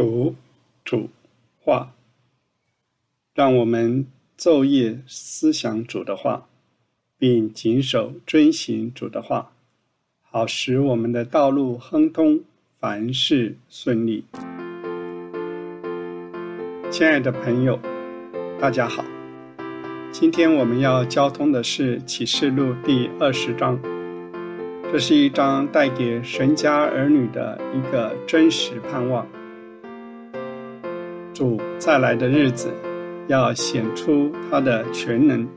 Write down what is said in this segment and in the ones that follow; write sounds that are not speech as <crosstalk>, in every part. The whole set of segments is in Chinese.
读主话，让我们昼夜思想主的话，并谨守遵行主的话，好使我们的道路亨通，凡事顺利。亲爱的朋友，大家好，今天我们要交通的是启示录第二十章，这是一章带给神家儿女的一个真实盼望。主再来的日子，要显出他的全能。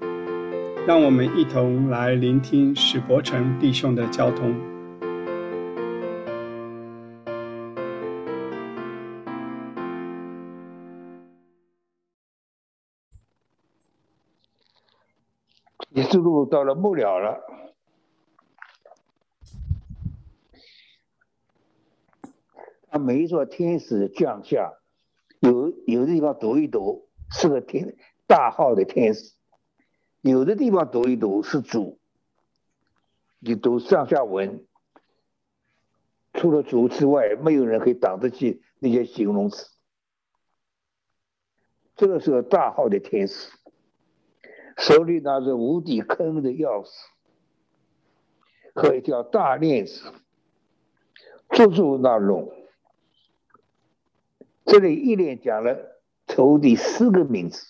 让我们一同来聆听史伯成弟兄的交通。也是路到了末了了，他每一座天使降下。有有的地方读一读是个天大号的天使，有的地方读一读是主。你读上下文，除了主之外，没有人可以挡得起那些形容词。这个是个大号的天使，手里拿着无底坑的钥匙和一条大链子，捉住那龙。这里一连讲了仇敌四个名字：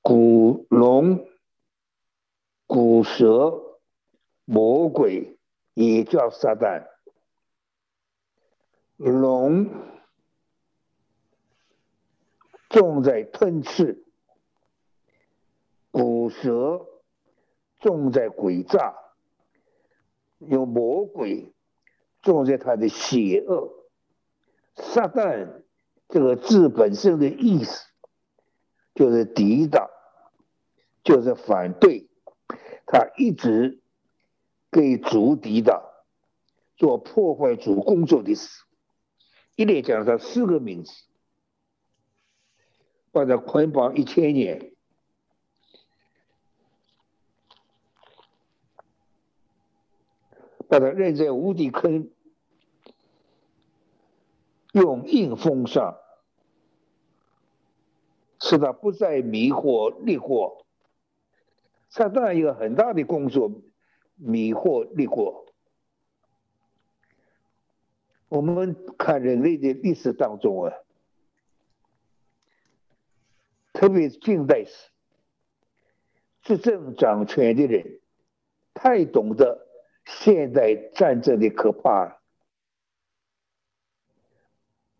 古龙、古蛇、魔鬼，也叫撒旦。龙重在吞噬，古蛇重在诡诈，有魔鬼重在他的邪恶。撒旦这个字本身的意思，就是抵挡，就是反对，他一直给主抵挡，做破坏主工作的事。一连讲他四个名字，把他捆绑一千年，把他扔在无底坑。用硬封上，使他不再迷惑迷惑。撒旦一个很大的工作，迷惑利惑。我们看人类的历史当中啊，特别是近代史，执政掌权的人太懂得现代战争的可怕。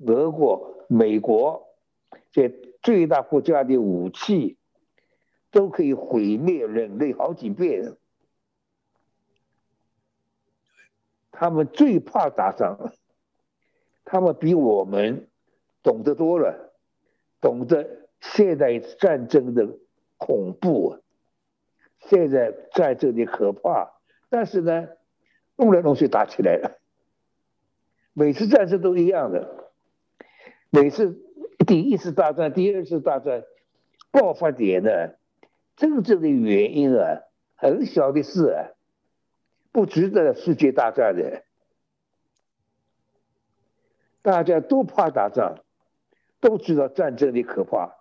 俄国、美国这最大国家的武器都可以毁灭人类好几遍。他们最怕打仗，他们比我们懂得多了，懂得现代战争的恐怖，现在战争的可怕。但是呢，弄来弄去打起来了，每次战争都一样的。每次第一次大战、第二次大战爆发点呢，真正的原因啊，很小的事啊，不值得世界大战的。大家都怕打仗，都知道战争的可怕，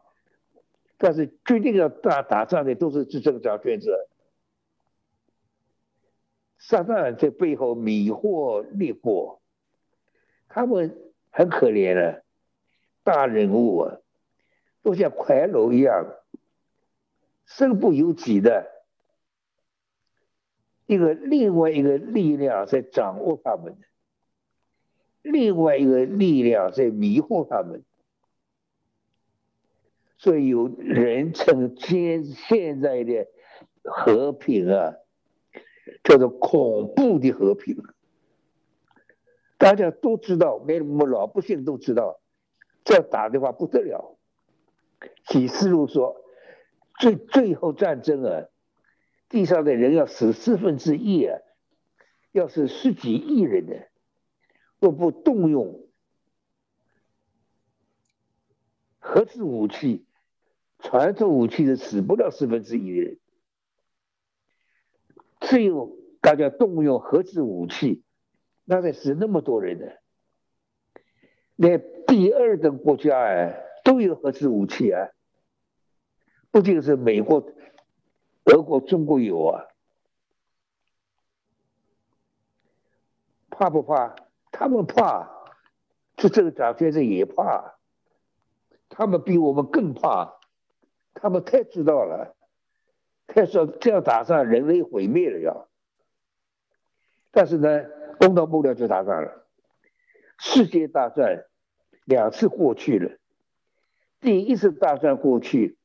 但是决定要打打仗的都是执政掌权者。撒旦在背后迷惑灭国，他们很可怜的。大人物啊，都像快楼一样，身不由己的，一个另外一个力量在掌握他们，另外一个力量在迷惑他们，所以有人称现现在的和平啊，叫做恐怖的和平。大家都知道，连我们老百姓都知道。这打的话不得了，启示录说，最最后战争啊，地上的人要死四分之一啊，要是十几亿人呢，若不动用核子武器、传统武器，是死不了四分之一的人。只有大家动用核子武器，那才死那么多人呢。连第二等国家哎都有核子武器啊，不仅是美国、俄国、中国有啊，怕不怕？他们怕，就这个蒋介石也怕，他们比我们更怕，他们太知道了，太说这样打仗人类毁灭了要，但是呢，攻到末了就打仗了，世界大战两次过去了，第一次大战过去，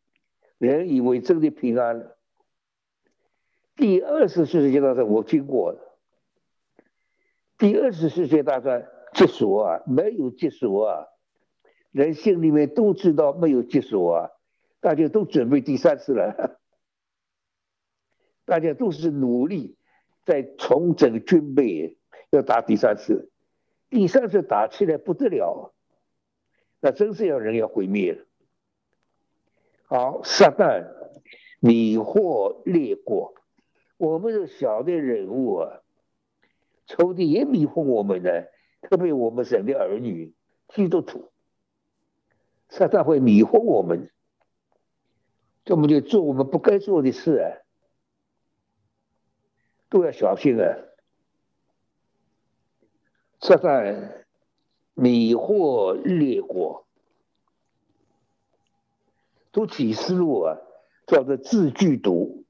人以为真的平安了，第二次世界大战我经过了。第二次世界大战结束啊，没有结束啊，人心里面都知道没有结束啊，大家都准备第三次了，<laughs> 大家都是努力在重整军备，要打第三次，第三次打起来不得了，那真是要人要毁灭了。好，撒旦迷惑列国，我们是小的人物啊。仇敌也迷惑我们呢，特别我们神的儿女基督徒，撒旦会迷惑我们，这么就做我们不该做的事啊，都要小心啊！撒旦迷惑列国，读启示录啊，叫做字句读，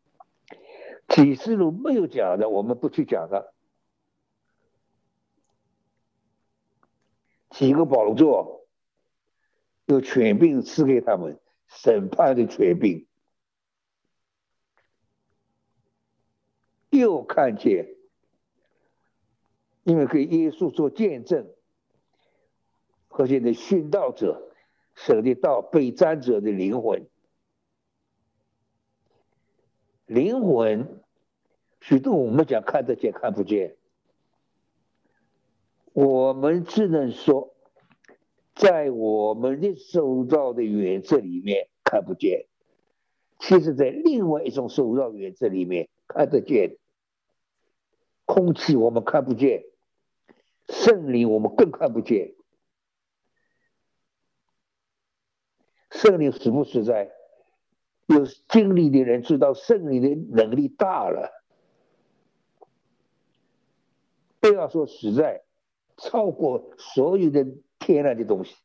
启示录没有讲的，我们不去讲它。几个宝座有权柄赐给他们审判的权柄，又看见，因为给耶稣做见证，和现在殉道者舍的道被占者的灵魂，灵魂许多我们讲看得见看不见。我们只能说，在我们的受到的原则里面看不见，其实，在另外一种受造原则里面看得见。空气我们看不见，圣灵我们更看不见。圣灵实不实在？有经历的人知道，圣灵的能力大了。不要说实在。超过所有的天然的东西，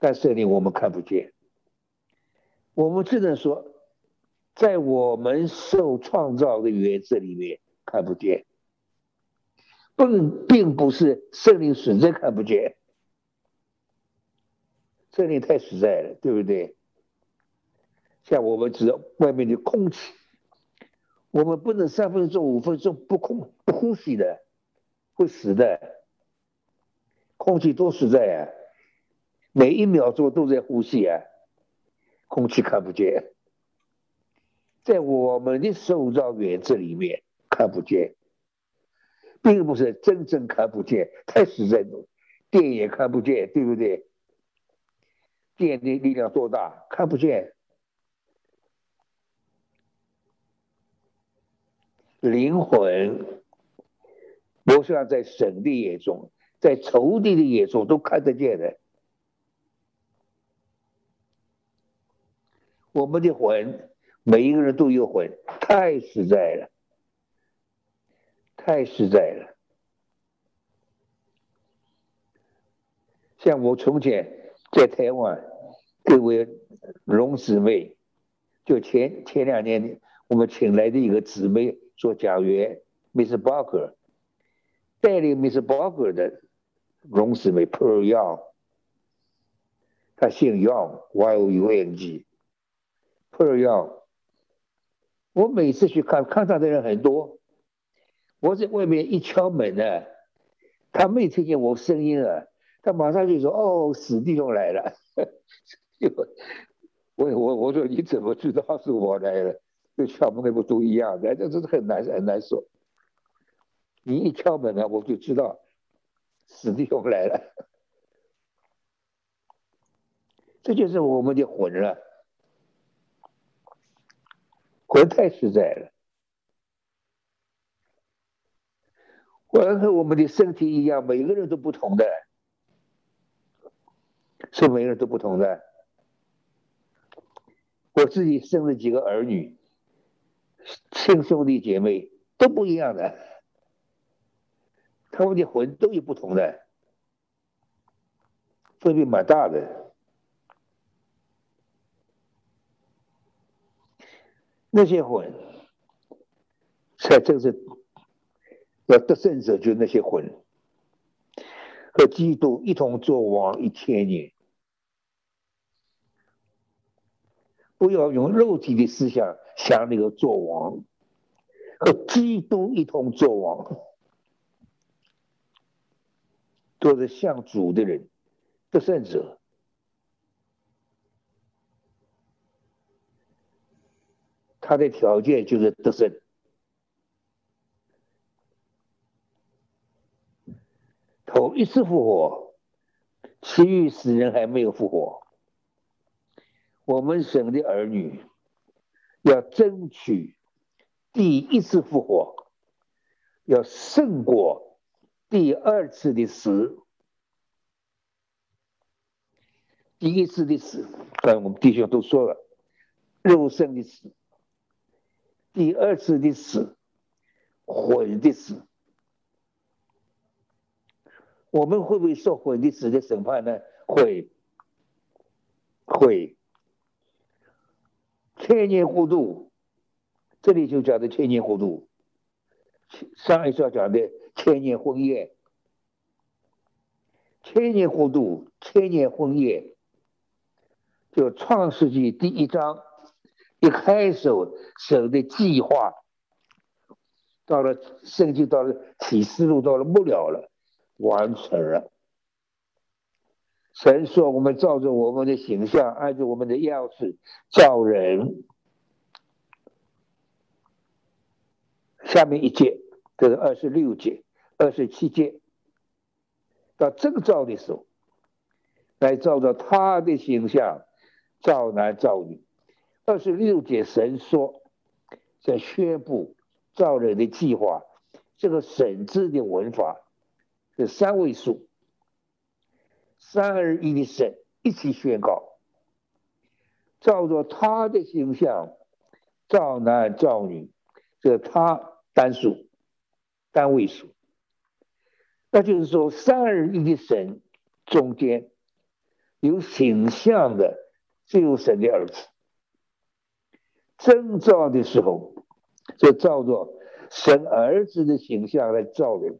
但圣灵我们看不见。我们只能说，在我们受创造的原则里面看不见，并并不是圣灵实在看不见。这里太实在了，对不对？像我们知道外面的空气，我们不能三分钟、五分钟不空不呼吸的。会死的，空气多实在啊！每一秒钟都在呼吸啊，空气看不见，在我们的受造原则里面看不见，并不是真正看不见，太实在了。电也看不见，对不对？电力力量多大，看不见，灵魂。不像在神的眼中，在仇敌的眼中都看得见的。我们的魂，每一个人都有魂，太实在了，太实在了。像我从前在台湾，各位龙姊妹，就前前两年我们请来的一个姊妹做讲员，Miss Barker。带领 Miss Barker 的龙姊妹 Pearl Young，她姓 Young，Y O U N G，Pearl Young。我每次去看，看他的人很多。我在外面一敲门呢，他没听见我声音啊，他马上就说：“哦，死弟兄来了。” <laughs> 我我我说你怎么知道是我来了？跟敲门那不都一样的？这这是很难很难说。你一敲门呢，我就知道死弟兄来了。这就是我们的魂了，魂太实在了。魂和我们的身体一样，每个人都不同的。是每个人都不同的。我自己生了几个儿女，亲兄弟姐妹都不一样的，他们的魂都有不同的，分别蛮大的。那些魂，才正是要得胜者，就那些魂，和基督一同作王一千年。不要用肉体的思想想那个做王，和基督一同做王，做着像主的人，得胜者。他的条件就是得胜，头一次复活，其余死人还没有复活。我们省的儿女要争取第一次复活，要胜过第二次的死。第一次的死，刚才我们弟兄都说了，肉身的死；第二次的死，魂的死。我们会不会受魂的死的审判呢？会，会。千年糊涂，这里就讲的千年糊涂。上一章讲的千年婚宴，千年糊涂，千年婚宴，就创世纪第一章一开始神的计划，到了圣经，到了启示录，到了末了了，完成了。神说：“我们照着我们的形象，按照我们的样式造人。”下面一节，这是二十六节、二十七节，到这个造的时候，来照着他的形象造男造女。二十六节，神说在宣布造人的计划。这个“神”字的文法是三位数。三而一的神一起宣告，照着他的形象造男造女，这他单数单位数，那就是说三而一的神中间有形象的只有神的儿子。征造的时候就照着神儿子的形象来造人，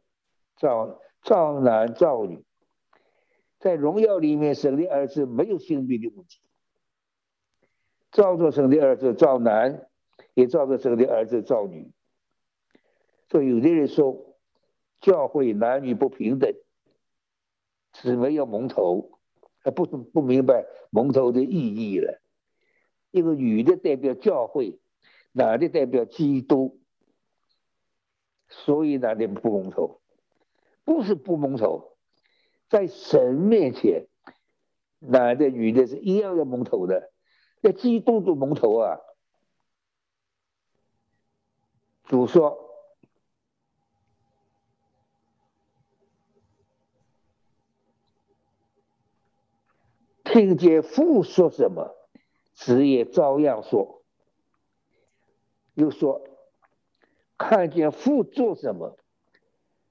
造造男造女。在荣耀里面，生的儿子没有性别的问题。照着生的儿子造男，也照着生的儿子造女。所以有的人说，教会男女不平等，姊妹要蒙头，还不不明白蒙头的意义了。一个女的代表教会，男的代表基督，所以男的不蒙头，不是不蒙头。在神面前，男的女的是一样要蒙头的，要基督都蒙头啊。主说：“听见父说什么，子也照样说。”又说：“看见父做什么，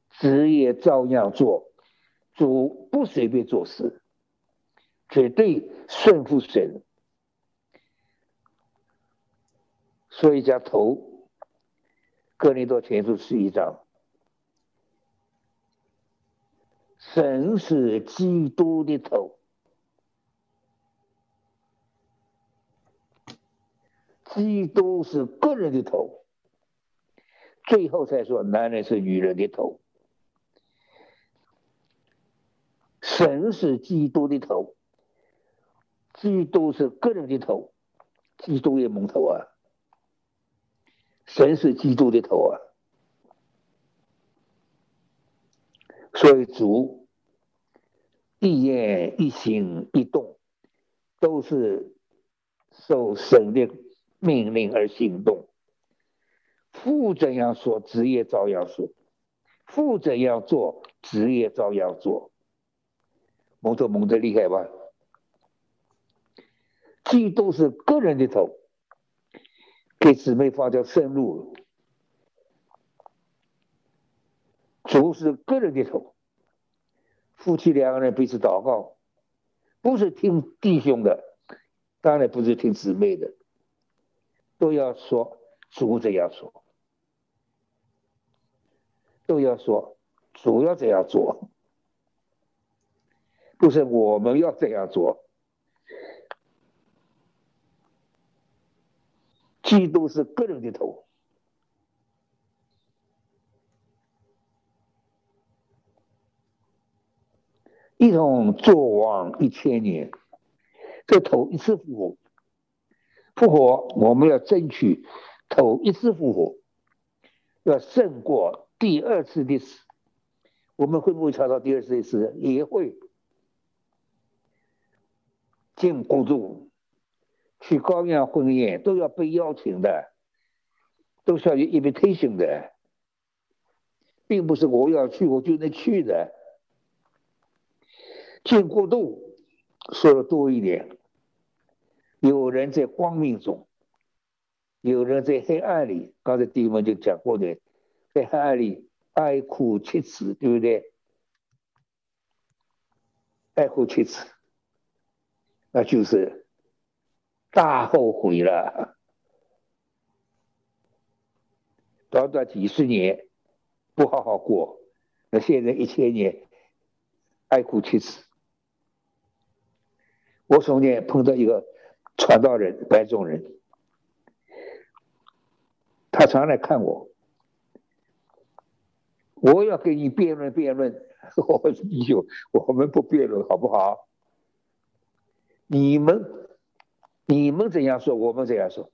子也照样做。”主不随便做事，绝对顺服神。所以讲头，哥林多前书十一章，神是基督的头，基督是个人的头，最后才说男人是女人的头。神是基督的头，基督是个人的头，基督也蒙头啊。神是基督的头啊，所以主一言一行一动都是受神的命令而行动。父怎样说，子也照样说；父怎样做，子也照样做。蒙头蒙得厉害吧？基督是个人的头，给姊妹发条生路。主是个人的头，夫妻两个人彼此祷告，不是听弟兄的，当然不是听姊妹的，都要说主这样说，都要说主要这样做，不是我们要这样做。基督是个人的头。一同做王一千年，这头一次复活，复活我们要争取头一次复活，要胜过第二次的死。我们会不会查到第二次的死？也会。进国度去高阳婚宴都要被邀请的，都需要有 invitation 的，并不是我要去我就能去的。进过度说的多一点，有人在光明中，有人在黑暗里。刚才弟兄就讲过的，在黑暗里哀哭切齿，对不对？哀哭切齿，那就是大后悔了。短短几十年不好好过，那现在一千年哀哭切齿。我从前碰到一个传道人白种人，他常来看我。我要跟你辩论辩论，<laughs> 我说弟兄，我们不辩论好不好？你们你们怎样说，我们怎样说。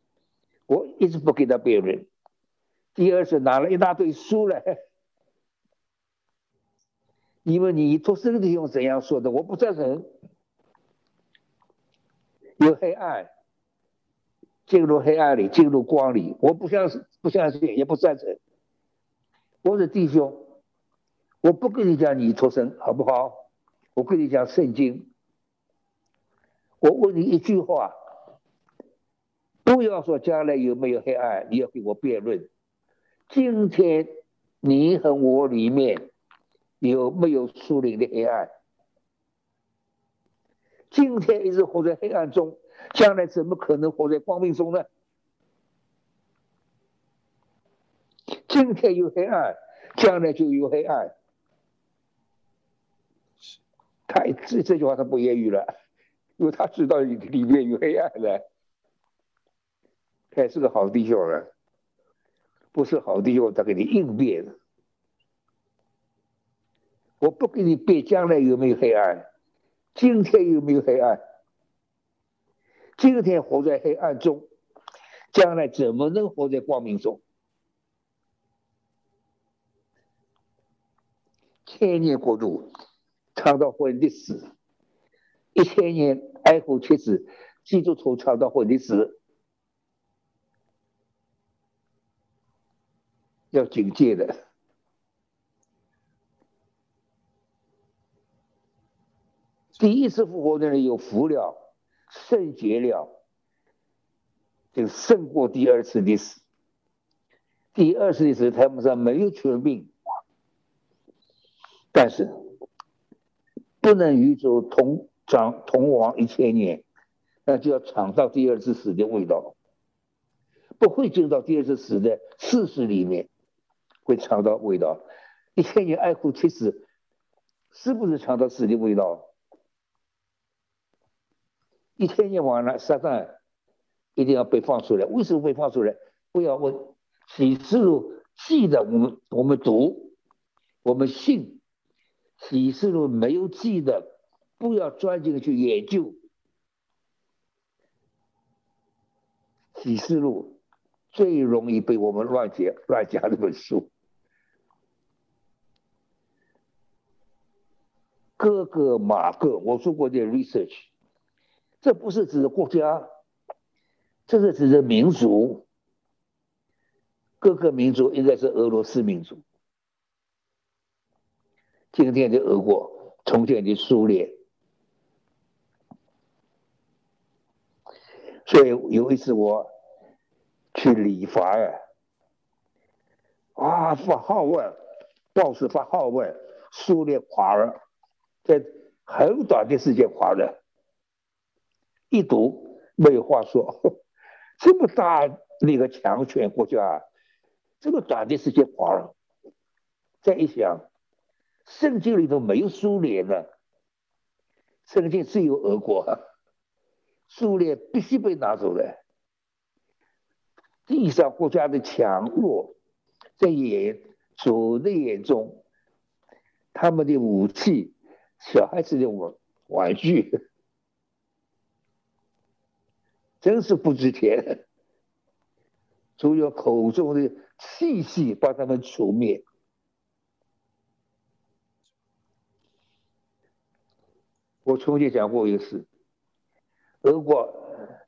我一直不给他辩论。第二次拿了一大堆书来，<laughs> 因为你做生意用怎样说的，我不赞成。有黑暗，进入黑暗里，进入光里。我不相信，不相信，也不赞成。我是弟兄，我不跟你讲你出生好不好？我跟你讲圣经。我问你一句话，不要说将来有没有黑暗，你要跟我辩论。今天你和我里面有没有树林的黑暗？今天一直活在黑暗中，将来怎么可能活在光明中呢？今天有黑暗，将来就有黑暗。他这这句话他不言语了，因为他知道里面有黑暗的。他是个好弟兄啊，不是好弟兄，他给你应变。我不给你辩将来有没有黑暗。今天有没有黑暗？今天活在黑暗中，将来怎么能活在光明中？千年国度，尝到婚的死；一千年哀哭切齿，基督徒传到婚的死，要警戒的。第一次复活的人有福了，圣洁了，就胜过第二次的死。第二次的死，他们上没有全命，但是不能与主同长同亡一千年，那就要尝到第二次死的味道，不会进到第二次死的事实里面，会尝到味道。一千年爱护其实是不是尝到死的味道？一千年完了，撒旦一定要被放出来。为什么被放出来？不要问启示录记的，我们我们读，我们信启示录没有记的，不要钻进去研究。启示录最容易被我们乱讲乱讲这本书。哥哥马各，我做过点 research。这不是指的国家，这是指的民族。各个民族应该是俄罗斯民族，今天的俄国，从前的苏联，所以有一次我去理发啊，啊发号问，报纸发号问，苏联垮了，在很短的时间垮了，一读没有话说，<laughs> 这么大那个强权国家，这么短的时间垮了，再一想，圣经里头没有苏联呢，圣经只有俄国。苏联必须被拿走的。地上国家的强弱，在眼主的眼中，他们的武器，小孩子的玩玩具，真是不值钱。主有口中的气息把他们除灭。我从前讲过一个事。俄国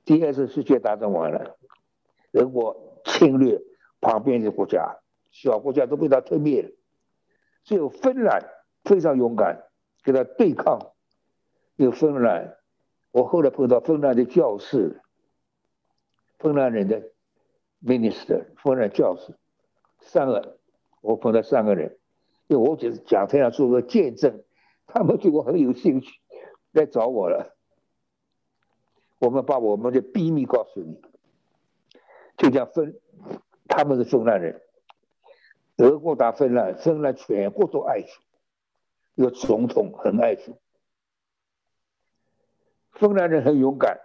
第二次世界大战完了，俄国侵略旁边的国家，小国家都被他吞灭了。只有芬兰非常勇敢，跟他对抗。有芬兰，我后来碰到芬兰的教士，芬兰人的 minister，芬兰教士，三个，我碰到三个人，因为我只是讲台上做个见证，他们对我很有兴趣，来找我了。我们把我们的秘密告诉你，就讲芬，他们是芬兰人，俄国打芬兰，芬兰全国都爱主，有总统很爱主，芬兰人很勇敢，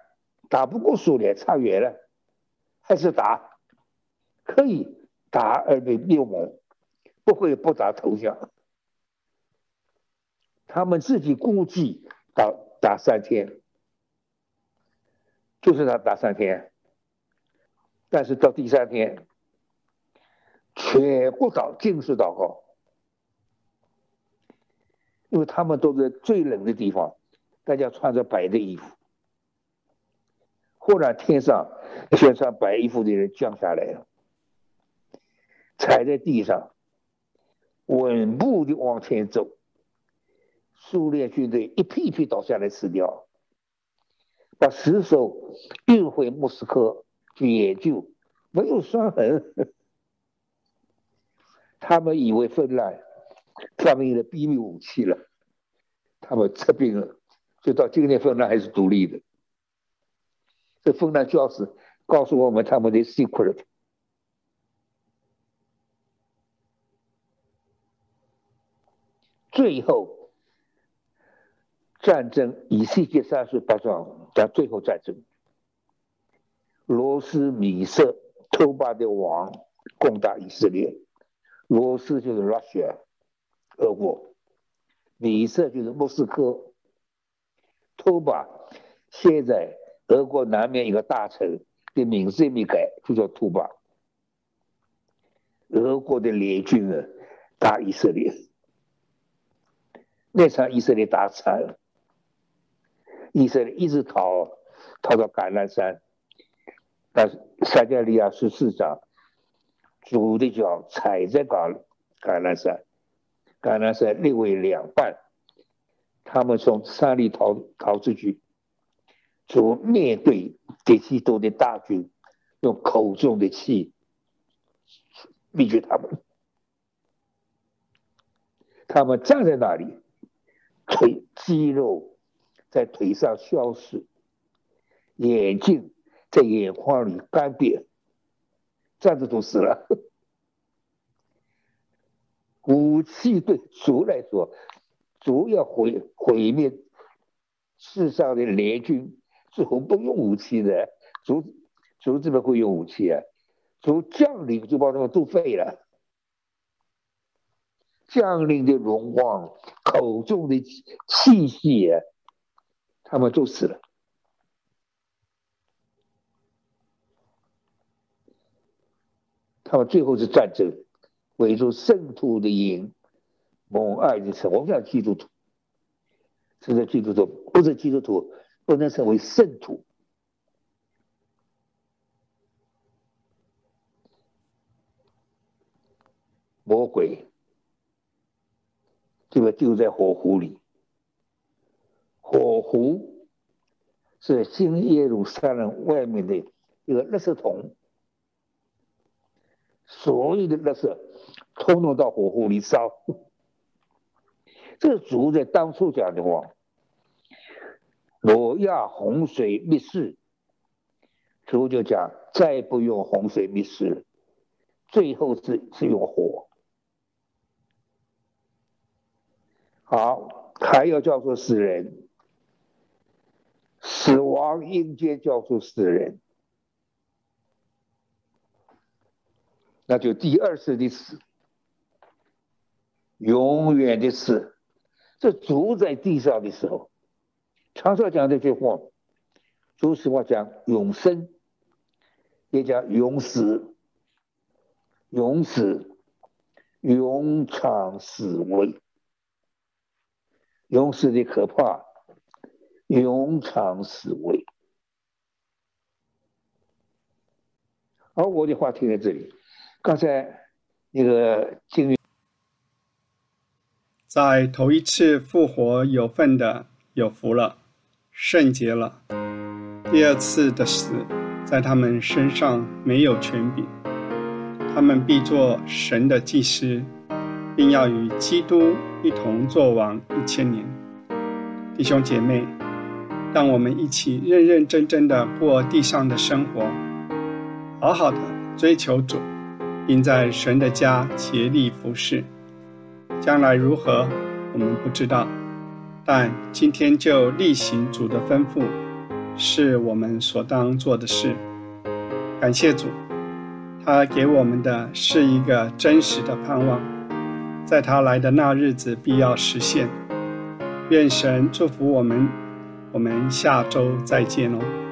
打不过苏联，差远了，还是打，可以打而被灭亡，不会不打投降，他们自己估计打打三天。就是他打三天，但是到第三天，全国祷尽是祷告，因为他们都在最冷的地方，大家穿着白的衣服。忽然天上一些穿白衣服的人降下来了，踩在地上，稳步的往前走，苏联军队一批一批倒下来死掉。把尸首运回莫斯科去研究，没有伤痕。他们以为芬兰发明了秘密武器了，他们撤兵了，就到今天芬兰还是独立的。这芬兰教士告诉我们他们的 secret。最后。战争以世界三十八章讲最后战争，罗斯米色偷巴的王攻打以色列，罗斯就是 Russia，俄国，米色就是莫斯科，偷巴现在俄国南面一个大城的名字也没改，就叫图巴。俄国的联军啊打以色列，那场以色列打惨了。以色列一直逃，逃到橄榄山，但是撒加利亚十四章，主的脚踩在橄橄榄山，橄榄山列为两半，他们从山里逃逃出去，主面对敌基督的大军，用口中的气灭绝他们，他们站在那里，腿肌肉。在腿上消失，眼睛在眼眶里干瘪，站着都死了。武器对主来说，主要毁毁灭世上的联军，主不用武器的，主主怎么会用武器啊？主将领就把他们都废了，将领的荣光，口中的气息啊！他们就死了。他们最后是战争，围住圣徒的营，蒙爱的城。我们讲基督徒，现在基督徒不是基督徒，不能成为圣徒。魔鬼就被丢在火湖里。火湖是新耶路撒冷外面的一个垃圾桶，所有的垃圾通通到火湖里烧。这个主在当初讲的话，挪亚洪水灭世，主就讲再不用洪水灭世，最后是是用火。好，还要叫做死人，死亡应接叫做死人，那就第二次的死，永远的死。这主在地上的时候，常常讲这句话，主实话讲永生，也讲永死，永死，永长死危。永死的可怕，永长死位。而我的话停在这里。刚才那个经历，在头一次复活有份的有福了，圣洁了。第二次的死，在他们身上没有权柄，他们必做神的祭司，并要与基督。一同作王一千年，弟兄姐妹，让我们一起认认真真的过地上的生活，好好的追求主，并在神的家竭力服侍。将来如何，我们不知道，但今天就例行主的吩咐，是我们所当做的事。感谢主，他给我们的是一个真实的盼望。在他来的那日子必要实现，愿神祝福我们，我们下周再见喽。